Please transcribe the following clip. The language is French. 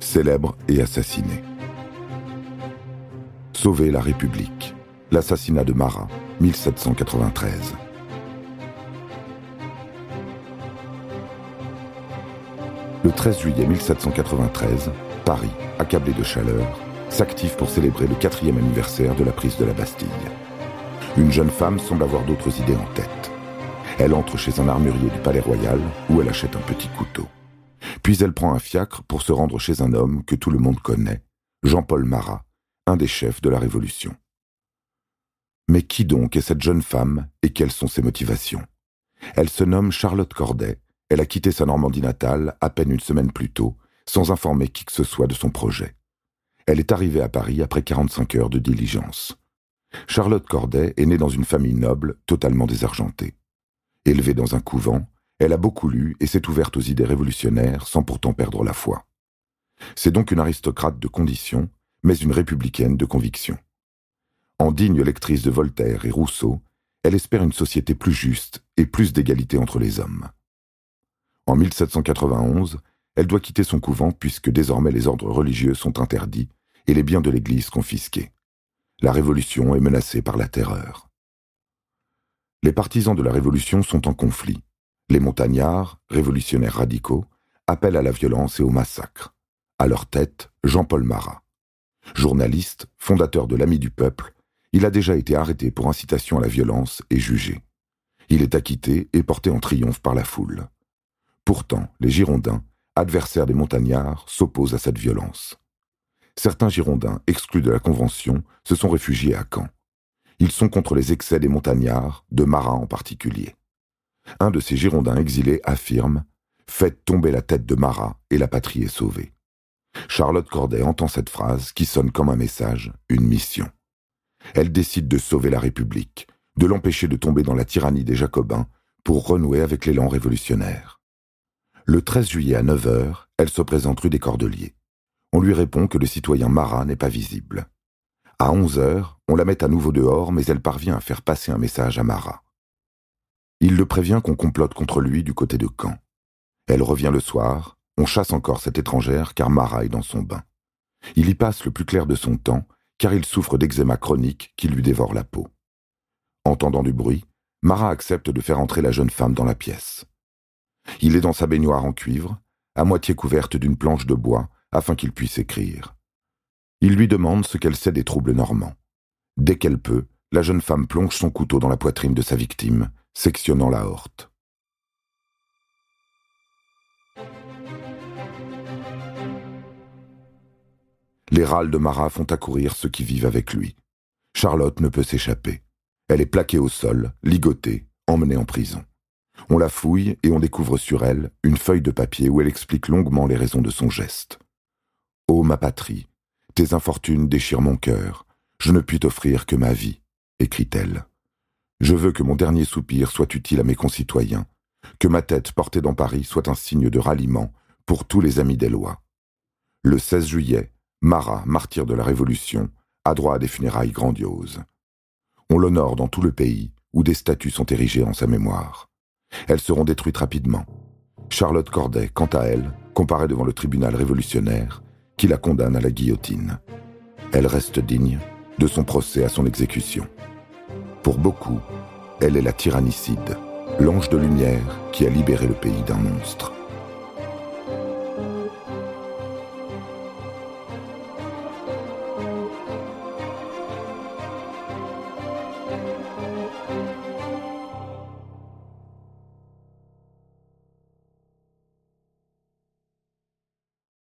célèbre et assassiné. Sauver la République. L'assassinat de Marat, 1793. Le 13 juillet 1793, Paris, accablé de chaleur, s'active pour célébrer le quatrième anniversaire de la prise de la Bastille. Une jeune femme semble avoir d'autres idées en tête. Elle entre chez un armurier du Palais Royal où elle achète un petit couteau. Puis elle prend un fiacre pour se rendre chez un homme que tout le monde connaît, Jean-Paul Marat, un des chefs de la Révolution. Mais qui donc est cette jeune femme et quelles sont ses motivations? Elle se nomme Charlotte Corday elle a quitté sa Normandie natale à peine une semaine plus tôt, sans informer qui que ce soit de son projet. Elle est arrivée à Paris après 45 heures de diligence. Charlotte Corday est née dans une famille noble, totalement désargentée. Élevée dans un couvent, elle a beaucoup lu et s'est ouverte aux idées révolutionnaires sans pourtant perdre la foi. C'est donc une aristocrate de condition, mais une républicaine de conviction. En digne lectrice de Voltaire et Rousseau, elle espère une société plus juste et plus d'égalité entre les hommes. En 1791, elle doit quitter son couvent puisque désormais les ordres religieux sont interdits et les biens de l'Église confisqués. La Révolution est menacée par la terreur. Les partisans de la Révolution sont en conflit. Les montagnards, révolutionnaires radicaux, appellent à la violence et au massacre. À leur tête, Jean-Paul Marat. Journaliste, fondateur de l'Ami du Peuple, il a déjà été arrêté pour incitation à la violence et jugé. Il est acquitté et porté en triomphe par la foule. Pourtant, les Girondins, adversaires des montagnards, s'opposent à cette violence. Certains Girondins, exclus de la Convention, se sont réfugiés à Caen. Ils sont contre les excès des montagnards, de Marat en particulier. Un de ces Girondins exilés affirme Faites tomber la tête de Marat et la patrie est sauvée. Charlotte Corday entend cette phrase qui sonne comme un message, une mission. Elle décide de sauver la République, de l'empêcher de tomber dans la tyrannie des Jacobins pour renouer avec l'élan révolutionnaire. Le 13 juillet à 9h, elle se présente rue des Cordeliers. On lui répond que le citoyen Marat n'est pas visible. À 11h, on la met à nouveau dehors, mais elle parvient à faire passer un message à Marat. Il le prévient qu'on complote contre lui du côté de Caen. Elle revient le soir, on chasse encore cette étrangère car Marat est dans son bain. Il y passe le plus clair de son temps, car il souffre d'eczéma chronique qui lui dévore la peau. Entendant du bruit, Marat accepte de faire entrer la jeune femme dans la pièce. Il est dans sa baignoire en cuivre, à moitié couverte d'une planche de bois, afin qu'il puisse écrire. Il lui demande ce qu'elle sait des troubles normands. Dès qu'elle peut, la jeune femme plonge son couteau dans la poitrine de sa victime, sectionnant la horte. Les râles de Marat font accourir ceux qui vivent avec lui. Charlotte ne peut s'échapper. Elle est plaquée au sol, ligotée, emmenée en prison. On la fouille et on découvre sur elle une feuille de papier où elle explique longuement les raisons de son geste. Ô ma patrie, tes infortunes déchirent mon cœur, je ne puis t'offrir que ma vie, écrit-elle. Je veux que mon dernier soupir soit utile à mes concitoyens, que ma tête portée dans Paris soit un signe de ralliement pour tous les amis des lois. Le 16 juillet, Marat, martyr de la Révolution, a droit à des funérailles grandioses. On l'honore dans tout le pays, où des statues sont érigées en sa mémoire. Elles seront détruites rapidement. Charlotte Corday, quant à elle, comparaît devant le tribunal révolutionnaire qui la condamne à la guillotine. Elle reste digne de son procès à son exécution. Pour beaucoup, elle est la tyrannicide, l'ange de lumière qui a libéré le pays d'un monstre.